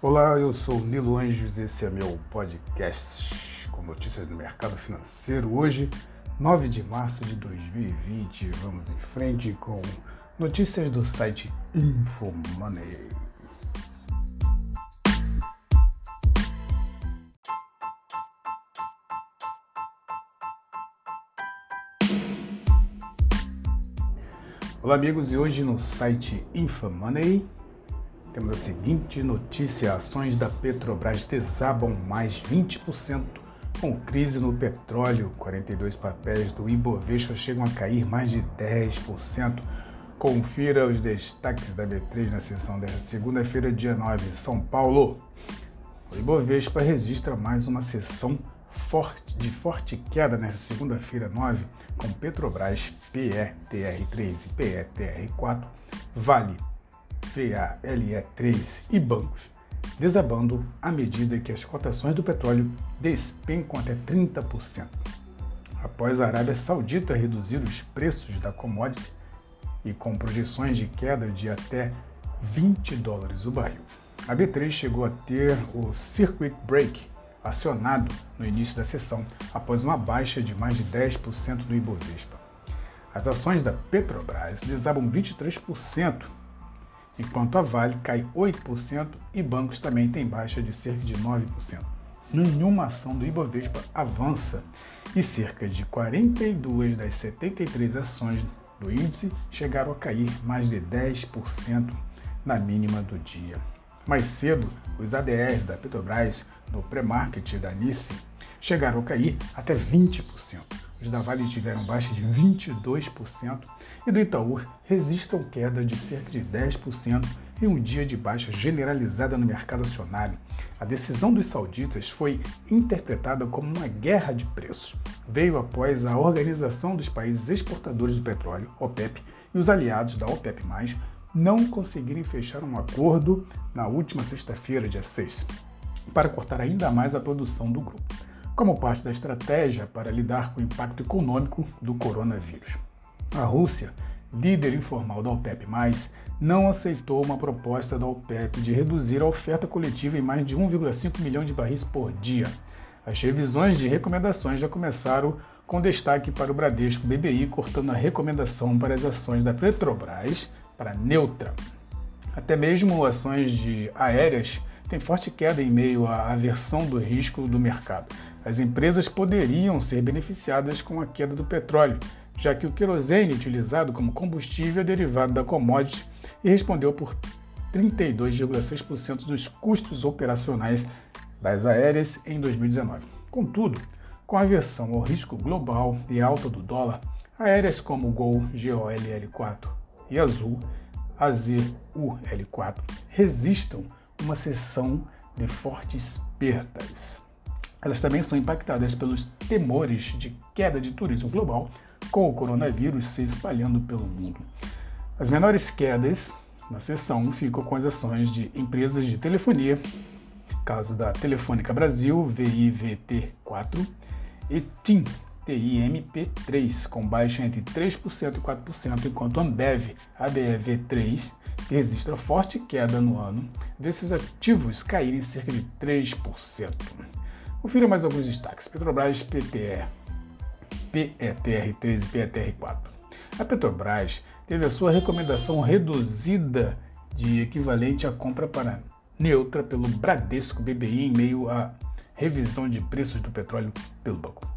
Olá, eu sou Nilo Anjos, esse é meu podcast com notícias do mercado financeiro. Hoje, 9 de março de 2020, vamos em frente com notícias do site InfoMoney. Olá, amigos, e hoje no site InfoMoney temos a seguinte notícia: ações da Petrobras desabam mais 20% com crise no petróleo. 42 papéis do Ibovespa chegam a cair mais de 10%. Confira os destaques da B3 na sessão desta segunda-feira, dia 9, São Paulo. O Ibovespa registra mais uma sessão forte, de forte queda nesta segunda-feira, 9, com Petrobras PETR3 e PETR4, Vale VALE3 e bancos, desabando à medida que as cotações do petróleo despencam até 30%. Após a Arábia Saudita reduzir os preços da commodity e com projeções de queda de até 20 dólares o barril. A B3 chegou a ter o circuit break acionado no início da sessão após uma baixa de mais de 10% no Ibovespa. As ações da Petrobras desabam 23% enquanto a Vale cai 8% e bancos também têm baixa de cerca de 9%. Nenhuma ação do Ibovespa avança e cerca de 42 das 73 ações do índice chegaram a cair mais de 10% na mínima do dia. Mais cedo, os ADRs da Petrobras no pré-market da Nice chegaram a cair até 20%. Os da Vale tiveram baixa de 22% e do Itaú resistam queda de cerca de 10% em um dia de baixa generalizada no mercado acionário. A decisão dos sauditas foi interpretada como uma guerra de preços. Veio após a Organização dos Países Exportadores do Petróleo, OPEP, e os aliados da OPEP+, não conseguirem fechar um acordo na última sexta-feira, dia 6, para cortar ainda mais a produção do grupo como parte da estratégia para lidar com o impacto econômico do coronavírus. A Rússia, líder informal da OPEP, não aceitou uma proposta da OPEP de reduzir a oferta coletiva em mais de 1,5 milhão de barris por dia. As revisões de recomendações já começaram com destaque para o Bradesco BBI cortando a recomendação para as ações da Petrobras para neutra. Até mesmo ações de aéreas têm forte queda em meio à aversão do risco do mercado as empresas poderiam ser beneficiadas com a queda do petróleo, já que o querosene utilizado como combustível é derivado da commodity e respondeu por 32,6% dos custos operacionais das aéreas em 2019. Contudo, com a aversão ao risco global e alta do dólar, aéreas como Gol GOLL4 e Azul AZUL4 resistam uma sessão de fortes perdas. Elas também são impactadas pelos temores de queda de turismo global, com o coronavírus se espalhando pelo mundo. As menores quedas na sessão ficam com as ações de empresas de telefonia, caso da Telefônica Brasil, VIVT4, e TIM, TIMP3, com baixa entre 3% e 4%, enquanto Ambev, ABEV3, que registra forte queda no ano, vê seus ativos caírem cerca de 3%. Confira mais alguns destaques. Petrobras PTE, PETR3 e PETR4. A Petrobras teve a sua recomendação reduzida de equivalente à compra para neutra pelo Bradesco BBI em meio à revisão de preços do petróleo pelo banco.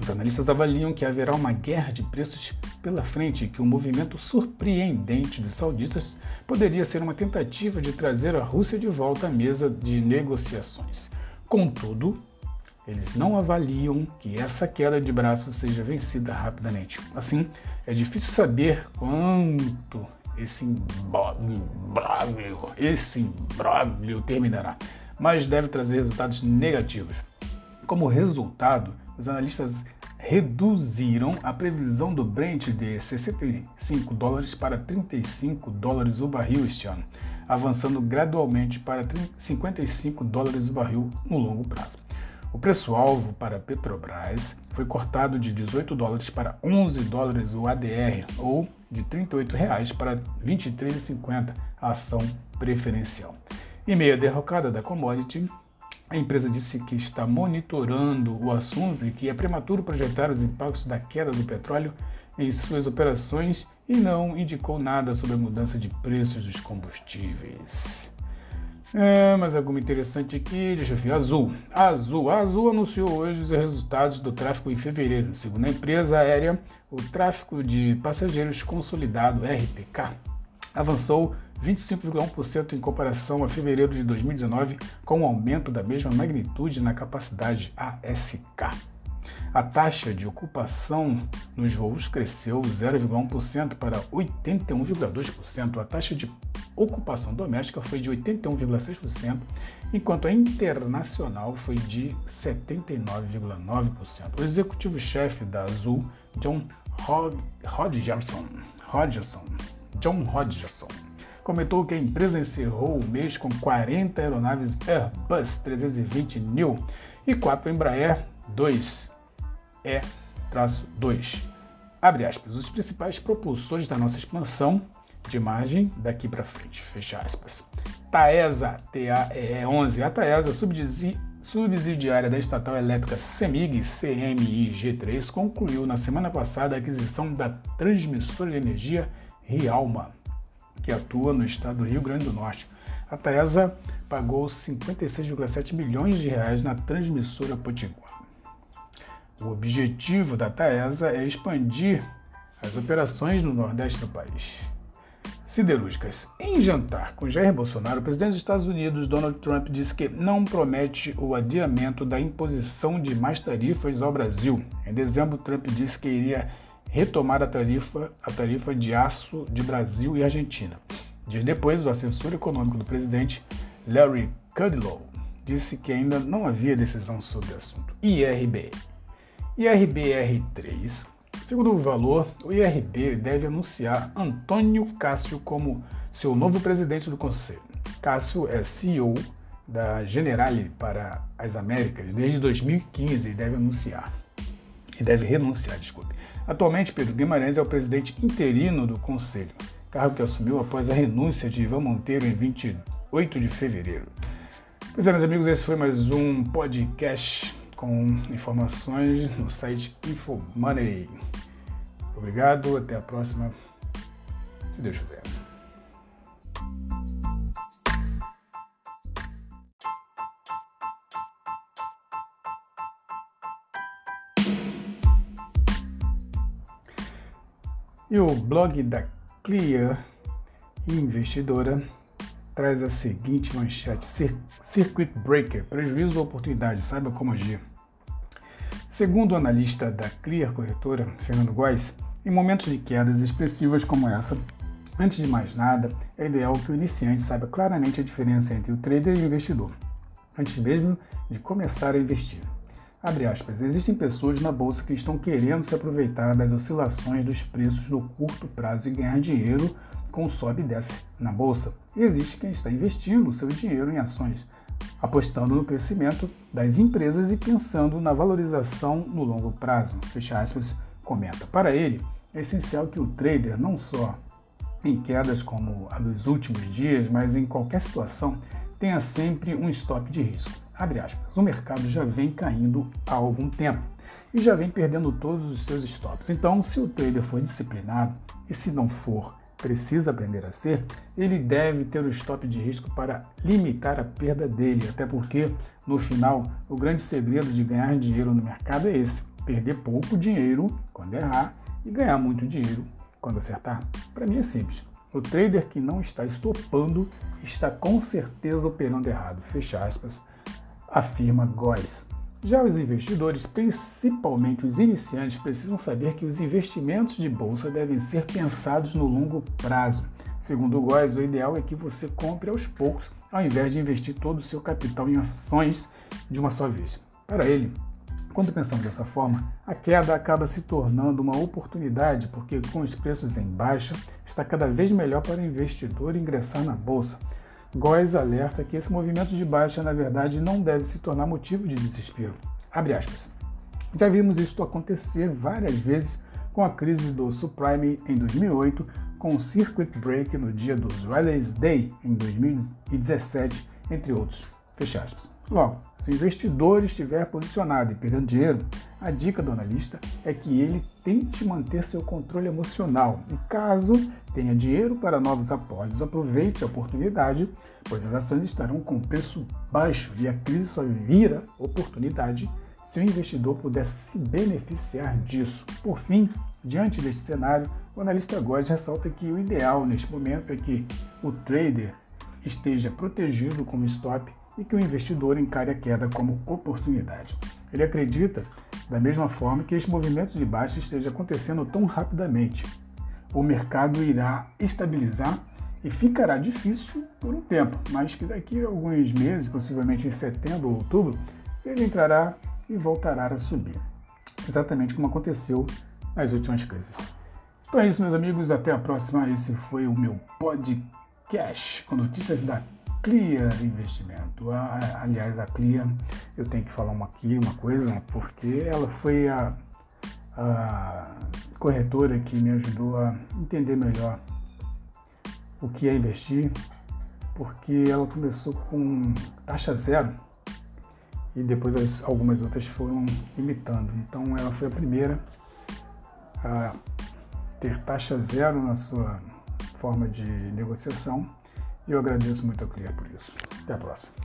Os analistas avaliam que haverá uma guerra de preços pela frente e que o um movimento surpreendente dos sauditas poderia ser uma tentativa de trazer a Rússia de volta à mesa de negociações. Contudo, eles não avaliam que essa queda de braço seja vencida rapidamente. Assim, é difícil saber quanto esse imbróglio, esse imbróglio terminará, mas deve trazer resultados negativos. Como resultado, os analistas reduziram a previsão do Brent de 65 dólares para 35 dólares o barril este ano, avançando gradualmente para 55 dólares o barril no longo prazo. O preço-alvo para a Petrobras foi cortado de 18 dólares para 11 dólares o ADR, ou de 38 reais para R$ 23,50 a ação preferencial. Em meio à derrocada da commodity, a empresa disse que está monitorando o assunto e que é prematuro projetar os impactos da queda do petróleo em suas operações e não indicou nada sobre a mudança de preços dos combustíveis. É, mas algo interessante aqui, deixa eu ver, Azul. Azul. A Azul anunciou hoje os resultados do tráfego em fevereiro. Segundo a empresa aérea, o tráfego de passageiros consolidado, RPK, avançou 25,1% em comparação a fevereiro de 2019, com um aumento da mesma magnitude na capacidade ASK. A taxa de ocupação nos voos cresceu 0,1% para 81,2%. A taxa de ocupação doméstica foi de 81,6%, enquanto a internacional foi de 79,9%. O executivo-chefe da Azul, John Hodgerson, Hodgerson, John Hodgerson, comentou que a empresa encerrou o mês com 40 aeronaves Airbus 320 Neo e 4 Embraer 2 E-2. Abre aspas, os principais propulsores da nossa expansão de margem daqui para frente, fecha aspas. Taesa, TAE11, a Taesa subsidiária da estatal elétrica CEMIG, CMIG3, concluiu na semana passada a aquisição da transmissora de energia Rialma, que atua no estado do Rio Grande do Norte. A Taesa pagou 56,7 milhões de reais na transmissora Potiguar. O objetivo da Taesa é expandir as operações no Nordeste do país. Siderúrgicas. Em jantar com Jair Bolsonaro, o presidente dos Estados Unidos, Donald Trump, disse que não promete o adiamento da imposição de mais tarifas ao Brasil. Em dezembro, Trump disse que iria retomar a tarifa, a tarifa de aço de Brasil e Argentina. Dias depois, o assessor econômico do presidente, Larry Kudlow, disse que ainda não havia decisão sobre o assunto. IRB. IRBR3 Segundo o valor, o IRB deve anunciar Antônio Cássio como seu novo presidente do Conselho. Cássio é CEO da Generali para as Américas desde 2015 e deve anunciar. E deve renunciar, desculpe. Atualmente, Pedro Guimarães é o presidente interino do Conselho, cargo que assumiu após a renúncia de Ivan Monteiro em 28 de fevereiro. Pois é, meus amigos, esse foi mais um podcast com informações no site InfoMoney. Obrigado, até a próxima, se Deus quiser. E o blog da Clear Investidora traz a seguinte manchete: Circuit Breaker, prejuízo ou oportunidade, saiba como agir. Segundo o analista da Clear Corretora, Fernando Góes, em momentos de quedas expressivas como essa, antes de mais nada, é ideal que o iniciante saiba claramente a diferença entre o trader e o investidor, antes mesmo de começar a investir. Aspas, existem pessoas na bolsa que estão querendo se aproveitar das oscilações dos preços no curto prazo e ganhar dinheiro com sobe e desce na bolsa. E existe quem está investindo seu dinheiro em ações, apostando no crescimento das empresas e pensando na valorização no longo prazo. Fecha aspas, comenta. Para ele, é essencial que o trader, não só em quedas como a dos últimos dias, mas em qualquer situação, tenha sempre um stop de risco. Abre aspas. O mercado já vem caindo há algum tempo e já vem perdendo todos os seus stops. Então, se o trader for disciplinado e se não for precisa aprender a ser, ele deve ter o stop de risco para limitar a perda dele, até porque, no final, o grande segredo de ganhar dinheiro no mercado é esse: perder pouco dinheiro quando errar e ganhar muito dinheiro quando acertar. Para mim é simples. O trader que não está estopando está com certeza operando errado. Fecha aspas, afirma Góes. Já os investidores, principalmente os iniciantes, precisam saber que os investimentos de bolsa devem ser pensados no longo prazo. Segundo o Góes, o ideal é que você compre aos poucos, ao invés de investir todo o seu capital em ações de uma só vez. Para ele, quando pensamos dessa forma, a queda acaba se tornando uma oportunidade, porque com os preços em baixa, está cada vez melhor para o investidor ingressar na bolsa. Góes alerta que esse movimento de baixa, na verdade, não deve se tornar motivo de desespero. Já vimos isto acontecer várias vezes com a crise do subprime em 2008, com o circuit break no dia dos Riley's Day em 2017 entre outros. Fecha aspas. Logo, se o investidor estiver posicionado e perdendo dinheiro, a dica do analista é que ele tente manter seu controle emocional e, caso tenha dinheiro para novos aportes, aproveite a oportunidade, pois as ações estarão com preço baixo e a crise só vira oportunidade se o investidor puder se beneficiar disso. Por fim, diante deste cenário, o analista Góes ressalta que o ideal neste momento é que o trader esteja protegido como stop e que o investidor encare a queda como oportunidade. Ele acredita, da mesma forma, que este movimento de baixa esteja acontecendo tão rapidamente. O mercado irá estabilizar e ficará difícil por um tempo, mas que daqui a alguns meses, possivelmente em setembro ou outubro, ele entrará e voltará a subir. Exatamente como aconteceu nas últimas crises. Então é isso, meus amigos. Até a próxima. Esse foi o meu podcast com notícias da Clear Investimento. aliás, a Clear, eu tenho que falar uma aqui uma coisa, porque ela foi a, a corretora que me ajudou a entender melhor o que é investir, porque ela começou com taxa zero e depois as, algumas outras foram imitando. Então ela foi a primeira a ter taxa zero na sua forma de negociação e eu agradeço muito a Clear por isso. Até a próxima.